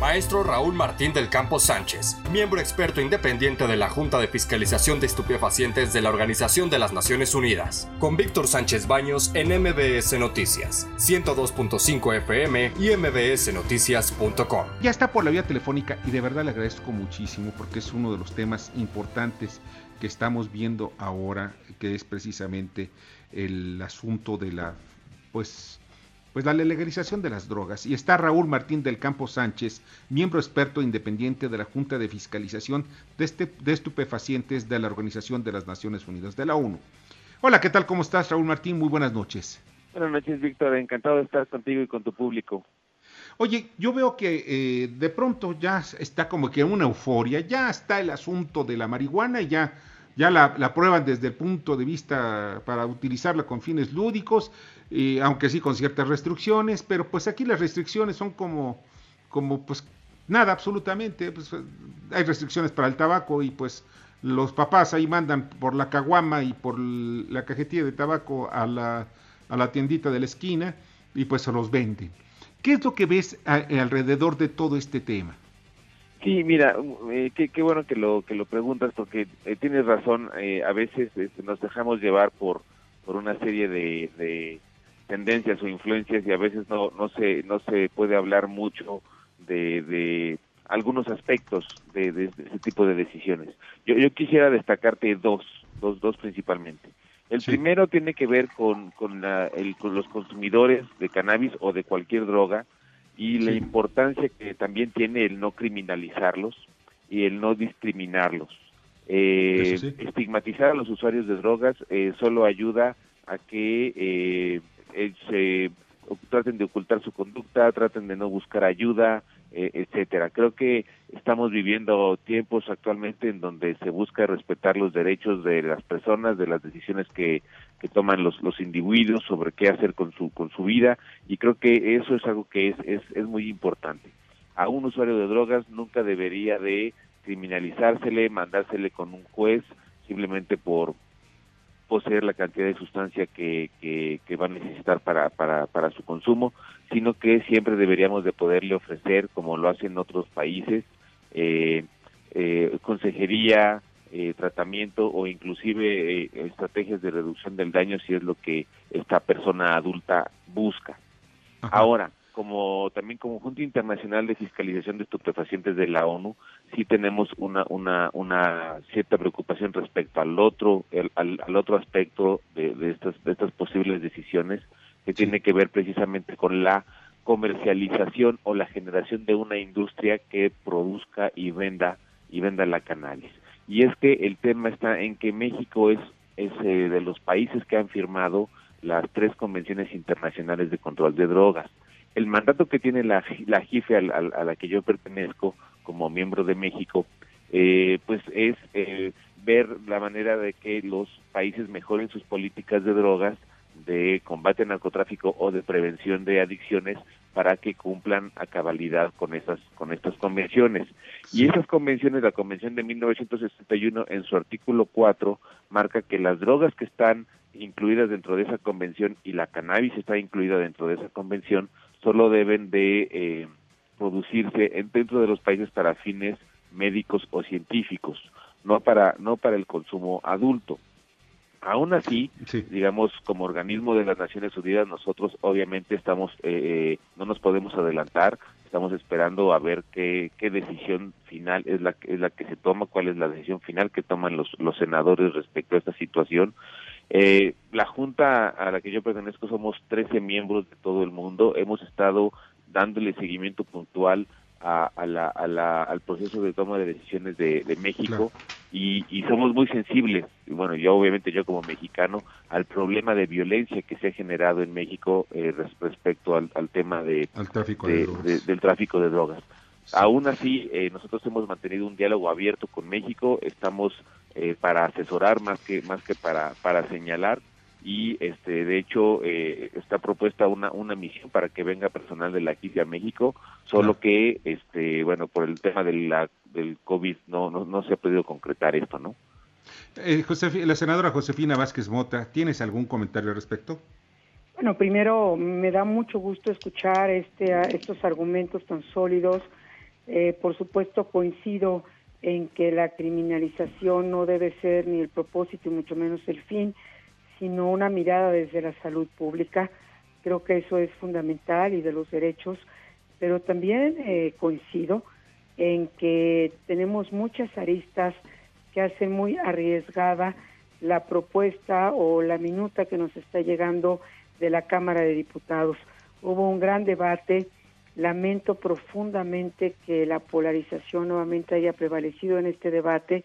Maestro Raúl Martín del Campo Sánchez, miembro experto independiente de la Junta de Fiscalización de Estupefacientes de la Organización de las Naciones Unidas. Con Víctor Sánchez Baños en MBS Noticias, 102.5 FM y mbsnoticias.com. Ya está por la vía telefónica y de verdad le agradezco muchísimo porque es uno de los temas importantes que estamos viendo ahora, que es precisamente el asunto de la, pues, pues la legalización de las drogas. Y está Raúl Martín del Campo Sánchez, miembro experto independiente de la Junta de Fiscalización de, este, de Estupefacientes de la Organización de las Naciones Unidas, de la ONU. Hola, ¿qué tal? ¿Cómo estás, Raúl Martín? Muy buenas noches. Buenas noches, Víctor. Encantado de estar contigo y con tu público. Oye, yo veo que eh, de pronto ya está como que una euforia, ya está el asunto de la marihuana y ya ya la, prueban desde el punto de vista para utilizarla con fines lúdicos, y, aunque sí con ciertas restricciones, pero pues aquí las restricciones son como, como pues nada absolutamente, pues hay restricciones para el tabaco y pues los papás ahí mandan por la caguama y por la cajetilla de tabaco a la, a la tiendita de la esquina y pues se los venden. ¿Qué es lo que ves alrededor de todo este tema? Sí, mira, eh, qué, bueno que lo que lo preguntas porque eh, tienes razón. Eh, a veces este, nos dejamos llevar por por una serie de, tendencias o influencias y a veces no no se no se puede hablar mucho de, de algunos aspectos de, de, ese tipo de decisiones. Yo, yo quisiera destacarte dos, dos, dos principalmente. El primero tiene que ver con, con, la, el, con los consumidores de cannabis o de cualquier droga y la importancia que también tiene el no criminalizarlos y el no discriminarlos. Eh, estigmatizar a los usuarios de drogas eh, solo ayuda a que eh, se traten de ocultar su conducta, traten de no buscar ayuda, eh, etcétera. Creo que estamos viviendo tiempos actualmente en donde se busca respetar los derechos de las personas, de las decisiones que, que toman los, los individuos sobre qué hacer con su, con su vida y creo que eso es algo que es, es, es muy importante. A un usuario de drogas nunca debería de criminalizársele, mandársele con un juez simplemente por poseer la cantidad de sustancia que, que, va a necesitar para, para, para su consumo, sino que siempre deberíamos de poderle ofrecer, como lo hacen otros países, eh, eh, consejería, eh, tratamiento o inclusive estrategias de reducción del daño si es lo que esta persona adulta busca. Ahora, como también como Junta Internacional de Fiscalización de Estupefacientes de la ONU, sí tenemos una, una, una cierta preocupación respecto al otro, al, al, otro aspecto de, de, estas, de estas posibles decisiones, que tiene que ver precisamente con la comercialización o la generación de una industria que produzca y venda y venda la cannabis. Y es que el tema está en que México es, es eh, de los países que han firmado las tres convenciones internacionales de control de drogas el mandato que tiene la, la JIFE a, la que yo pertenezco como miembro de México, eh, pues es eh, ver la manera de que los países mejoren sus políticas de drogas, de combate al narcotráfico o de prevención de adicciones para que cumplan a cabalidad con esas con estas convenciones. Y esas convenciones, la Convención de 1961 en su artículo 4 marca que las drogas que están incluidas dentro de esa convención y la cannabis está incluida dentro de esa convención solo deben de eh, producirse dentro de los países para fines médicos o científicos, no para no para el consumo adulto. Aún así, digamos, como organismo de las Naciones Unidas, nosotros obviamente estamos, eh, no nos podemos adelantar, estamos esperando a ver qué, qué decisión final es la, es la que se toma, cuál es la decisión final que toman los, los senadores respecto a esta situación. Eh, la Junta a la que yo pertenezco somos 13 miembros de todo el mundo. Hemos estado dándole seguimiento puntual a, la, a la, al proceso de toma de decisiones de, México y, y, somos muy sensibles, bueno, yo obviamente yo como mexicano, al problema de violencia que se ha generado en México eh, respecto al, al, tema de, tráfico del tráfico de drogas. Aún así, eh, nosotros hemos mantenido un diálogo abierto con México, estamos eh, para asesorar más que más que para para señalar. Y este de hecho eh, está propuesta una una misión para que venga personal de la KISI a México solo que este bueno por el tema de la, del covid no, no no se ha podido concretar esto no eh, la senadora Josefina Vázquez Mota tienes algún comentario al respecto bueno primero me da mucho gusto escuchar este estos argumentos tan sólidos. Eh, por supuesto, coincido en que la criminalización no debe ser ni el propósito y mucho menos el fin, sino una mirada desde la salud pública. Creo que eso es fundamental y de los derechos, pero también eh, coincido en que tenemos muchas aristas que hacen muy arriesgada la propuesta o la minuta que nos está llegando de la Cámara de Diputados. Hubo un gran debate, lamento profundamente que la polarización nuevamente haya prevalecido en este debate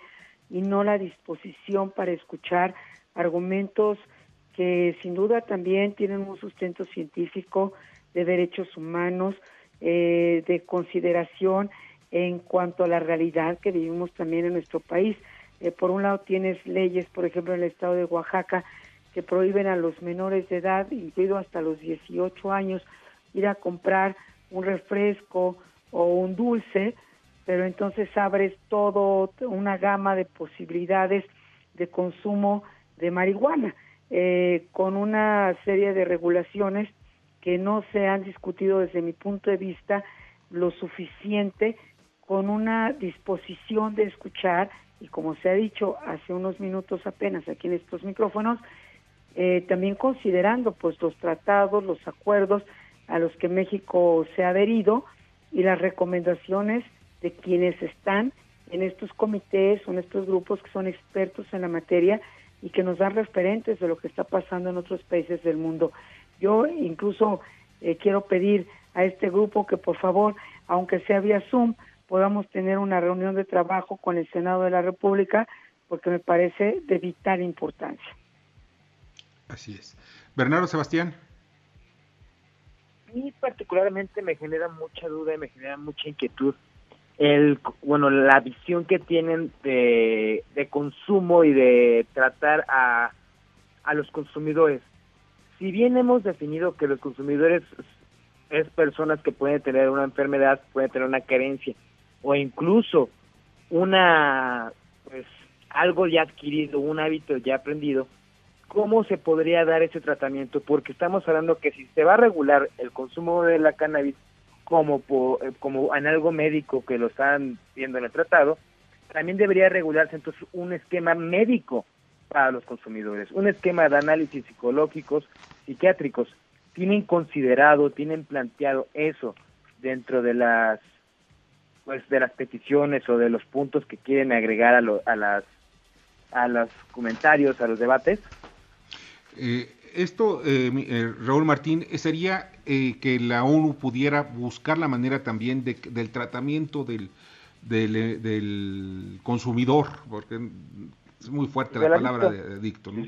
y no la disposición para escuchar argumentos que sin duda también tienen un sustento científico de derechos humanos, eh, de consideración en cuanto a la realidad que vivimos también en nuestro país. Eh, por un lado tienes leyes, por ejemplo, en el estado de Oaxaca, que prohíben a los menores de edad, incluido hasta los 18 años, ir a comprar un refresco o un dulce, pero entonces abres todo una gama de posibilidades de consumo de marihuana, eh, con una serie de regulaciones que no se han discutido desde mi punto de vista lo suficiente, con una disposición de escuchar y como se ha dicho hace unos minutos apenas aquí en estos micrófonos, eh, también considerando pues los tratados, los acuerdos a los que México se ha adherido y las recomendaciones de quienes están en estos comités o en estos grupos que son expertos en la materia y que nos dan referentes de lo que está pasando en otros países del mundo. Yo incluso eh, quiero pedir a este grupo que por favor, aunque sea vía Zoom, podamos tener una reunión de trabajo con el Senado de la República, porque me parece de vital importancia. Así es. Bernardo Sebastián. Mí particularmente me genera mucha duda y me genera mucha inquietud el bueno la visión que tienen de, de consumo y de tratar a, a los consumidores. Si bien hemos definido que los consumidores es personas que pueden tener una enfermedad, pueden tener una carencia, o incluso una pues algo ya adquirido, un hábito ya aprendido, ¿cómo se podría dar ese tratamiento? Porque estamos hablando que si se va a regular el consumo de la cannabis como eh, como en algo médico que lo están viendo en el tratado, también debería regularse entonces un esquema médico para los consumidores, un esquema de análisis psicológicos, psiquiátricos. ¿Tienen considerado, tienen planteado eso dentro de las pues de las peticiones o de los puntos que quieren agregar a, a las a los comentarios, a los debates? Eh, esto, eh, eh, Raúl Martín, sería que la ONU pudiera buscar la manera también de, del tratamiento del, del, consumidor, porque es muy fuerte la palabra de adicto, ¿no?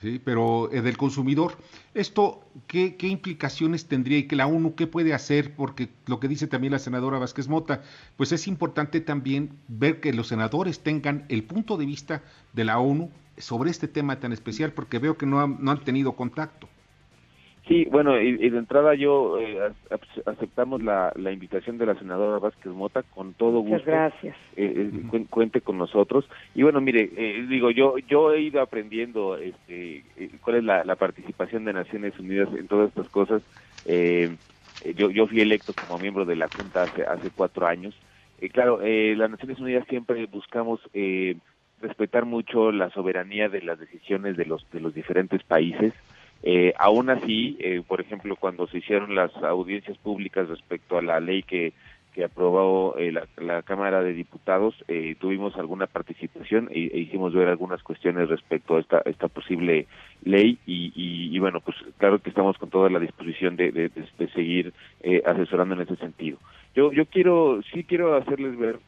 ¿sí? pero eh, del consumidor. ¿Esto qué, qué, implicaciones tendría y que la ONU qué puede hacer? Porque lo que dice también la senadora Vázquez Mota, pues es importante también ver que los senadores tengan el punto de vista de la ONU sobre este tema tan especial, porque veo que no, no han tenido contacto. Sí, bueno, y, de entrada yo eh, aceptamos la, la, invitación de la senadora Vázquez Mota con todo gusto. Muchas gracias. Eh, eh, cuente con nosotros. Y bueno, mire, digo, yo yo he ido aprendiendo este, cuál es la, la, participación de Naciones Unidas en todas estas cosas. yo, yo fui electo como miembro de la Junta hace, hace cuatro años. claro, las Naciones Unidas siempre buscamos respetar mucho la soberanía de las decisiones de los, de los diferentes países. Eh, aún así, eh, por ejemplo, cuando se hicieron las audiencias públicas respecto a la ley que, que aprobó eh, la, Cámara de Diputados, eh, tuvimos alguna participación e, e, hicimos ver algunas cuestiones respecto a esta, esta posible ley y, y, bueno, pues claro que estamos con toda la disposición de, de, de, seguir eh, asesorando en ese sentido. Yo, yo quiero, sí quiero hacerles ver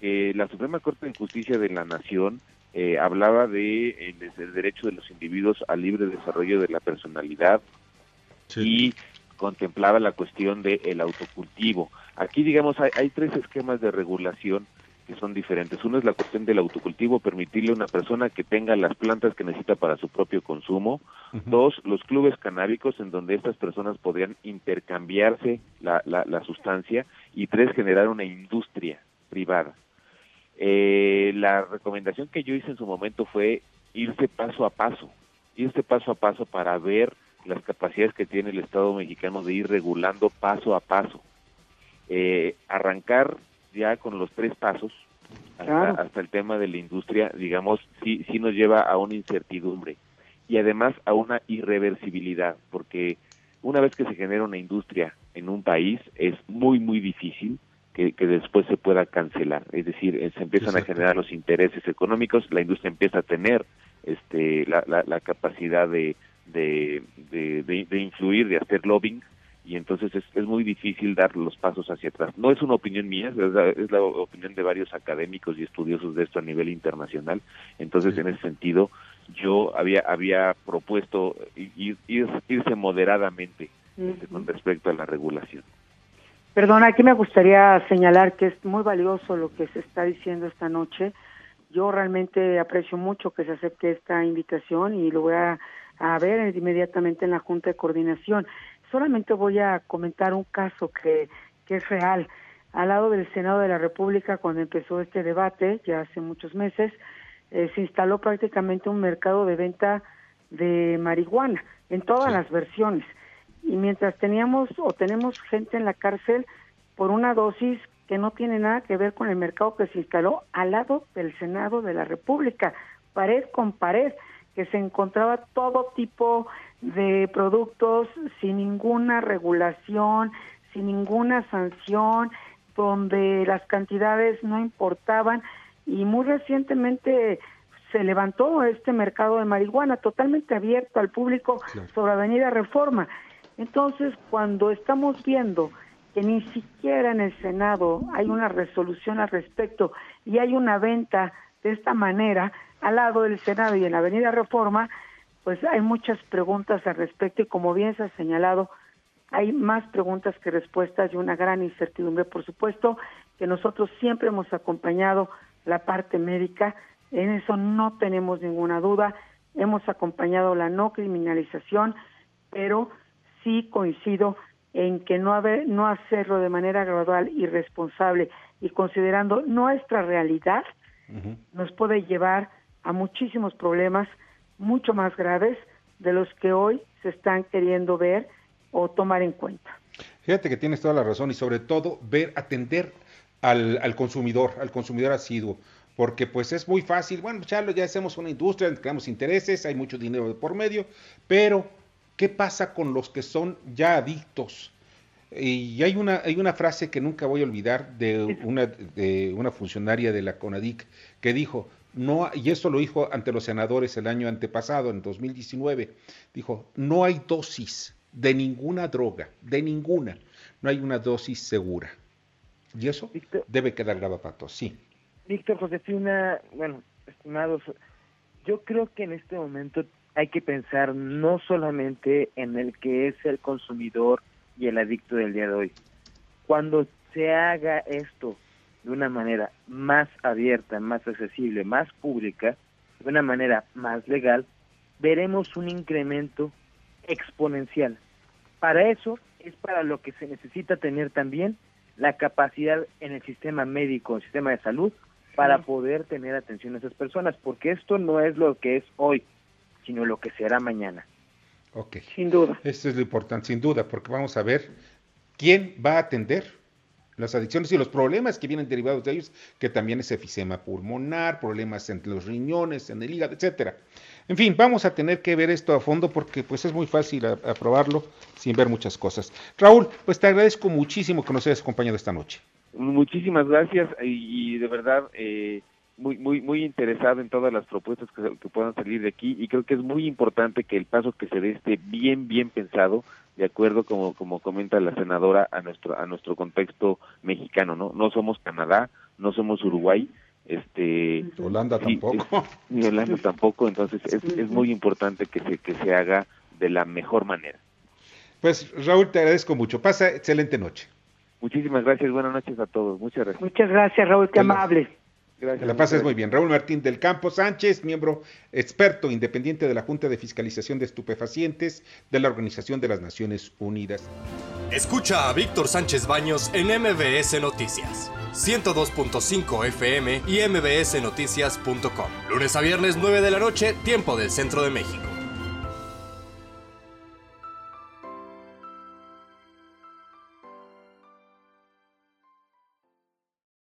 que la Suprema Corte de Justicia de la Nación eh, hablaba de eh, el derecho de los individuos al libre desarrollo de la personalidad y contemplaba la cuestión del autocultivo. Aquí, digamos, hay, tres esquemas de regulación que son diferentes. Uno es la cuestión del autocultivo, permitirle a una persona que tenga las plantas que necesita para su propio consumo. Dos, los clubes canábicos, en donde estas personas podrían intercambiarse la, la, la sustancia. Y tres, generar una industria privada. Eh, la recomendación que yo hice en su momento fue irse paso a paso, irse paso a paso para ver las capacidades que tiene el Estado mexicano de ir regulando paso a paso. eh, arrancar ya con los tres pasos hasta, el tema de la industria, digamos, sí, sí nos lleva a una incertidumbre y además a una irreversibilidad, porque una vez que se genera una industria en un país es muy, muy difícil que, después se pueda cancelar. Es decir, eh, se empiezan a generar los intereses económicos, la industria empieza a tener este, la, la, capacidad de, de, de, influir, de hacer lobbying, y entonces es, es, muy difícil dar los pasos hacia atrás. No es una opinión mía, es la, opinión de varios académicos y estudiosos de esto a nivel internacional. Entonces, en ese sentido, yo había había propuesto ir, irse moderadamente este, con respecto a la regulación. Perdona, aquí me gustaría señalar que es muy valioso lo que se está diciendo esta noche. Yo realmente aprecio mucho que se acepte esta invitación y lo voy a, a ver inmediatamente en la Junta de Coordinación solamente voy a comentar un caso que, que es real. Al lado del Senado de la República, cuando empezó este debate, ya hace muchos meses, eh, se instaló prácticamente un mercado de venta de marihuana en todas las versiones. Y mientras teníamos o tenemos gente en la cárcel por una dosis que no tiene nada que ver con el mercado que se instaló al lado del Senado de la República, pared con pared, que se encontraba todo tipo de productos sin ninguna regulación, sin ninguna sanción, donde las cantidades no importaban y muy recientemente se levantó este mercado de marihuana totalmente abierto al público sobre Avenida Reforma. Entonces, cuando estamos viendo que ni siquiera en el Senado hay una resolución al respecto y hay una venta de esta manera al lado del Senado y en la Avenida Reforma, pues hay muchas preguntas al respecto y como bien se ha señalado, hay más preguntas que respuestas y una gran incertidumbre. Por supuesto que nosotros siempre hemos acompañado la parte médica, en eso no tenemos ninguna duda, hemos acompañado la no criminalización, pero sí coincido en que no, haber, no hacerlo de manera gradual y responsable y considerando nuestra realidad nos puede llevar a muchísimos problemas mucho más graves de los que hoy se están queriendo ver o tomar en cuenta. Fíjate que tienes toda la razón y sobre todo ver, atender al, al consumidor, al consumidor asiduo, porque pues es muy fácil, bueno, ya, ya hacemos una industria, creamos intereses, hay mucho dinero de por medio, pero ¿qué pasa con los que son ya adictos? Y hay una, hay una frase que nunca voy a olvidar de una, de una funcionaria de la CONADIC que dijo, no, y eso lo dijo ante los senadores el año antepasado, en 2019, dijo, no hay dosis de ninguna droga, de ninguna, no hay una dosis segura. Y eso debe quedar grabado sí. Víctor Josefina, bueno, estimados, yo creo que en este momento hay que pensar no solamente en el que es el consumidor y el adicto del día de hoy. Cuando se haga esto de una manera más abierta, más accesible, más pública, de una manera más legal, veremos un incremento exponencial. Para eso es para lo que se necesita tener también la capacidad en el sistema médico, en el sistema de salud, para poder tener atención a esas personas, porque esto no es lo que es hoy, sino lo que será mañana. Ok. Sin duda. Esto es lo importante, sin duda, porque vamos a ver quién va a atender las adicciones y los problemas que vienen derivados de ellos, que también es efisema pulmonar, problemas en los riñones, en el hígado, etcétera. En fin, vamos a tener que ver esto a fondo porque pues es muy fácil aprobarlo sin ver muchas cosas. Raúl, pues te agradezco muchísimo que nos hayas acompañado esta noche. Muchísimas gracias y, de verdad eh, muy muy muy interesado en todas las propuestas que, que, puedan salir de aquí y creo que es muy importante que el paso que se dé esté bien bien pensado de acuerdo como como comenta la senadora a nuestro a nuestro contexto mexicano no no somos Canadá no somos Uruguay este Holanda tampoco. ni Holanda tampoco entonces es, es muy importante que se que se haga de la mejor manera. Pues Raúl te agradezco mucho. Pasa excelente noche. Muchísimas gracias buenas noches a todos. Muchas gracias. Muchas gracias Raúl qué amable Gracias, la pases muy bien. Raúl Martín del Campo Sánchez, miembro experto independiente de la Junta de Fiscalización de Estupefacientes de la Organización de las Naciones Unidas. Escucha a Víctor Sánchez Baños en MBS Noticias, 102.5 FM y mbsnoticias.com. Lunes a viernes 9 de la noche, tiempo del Centro de México.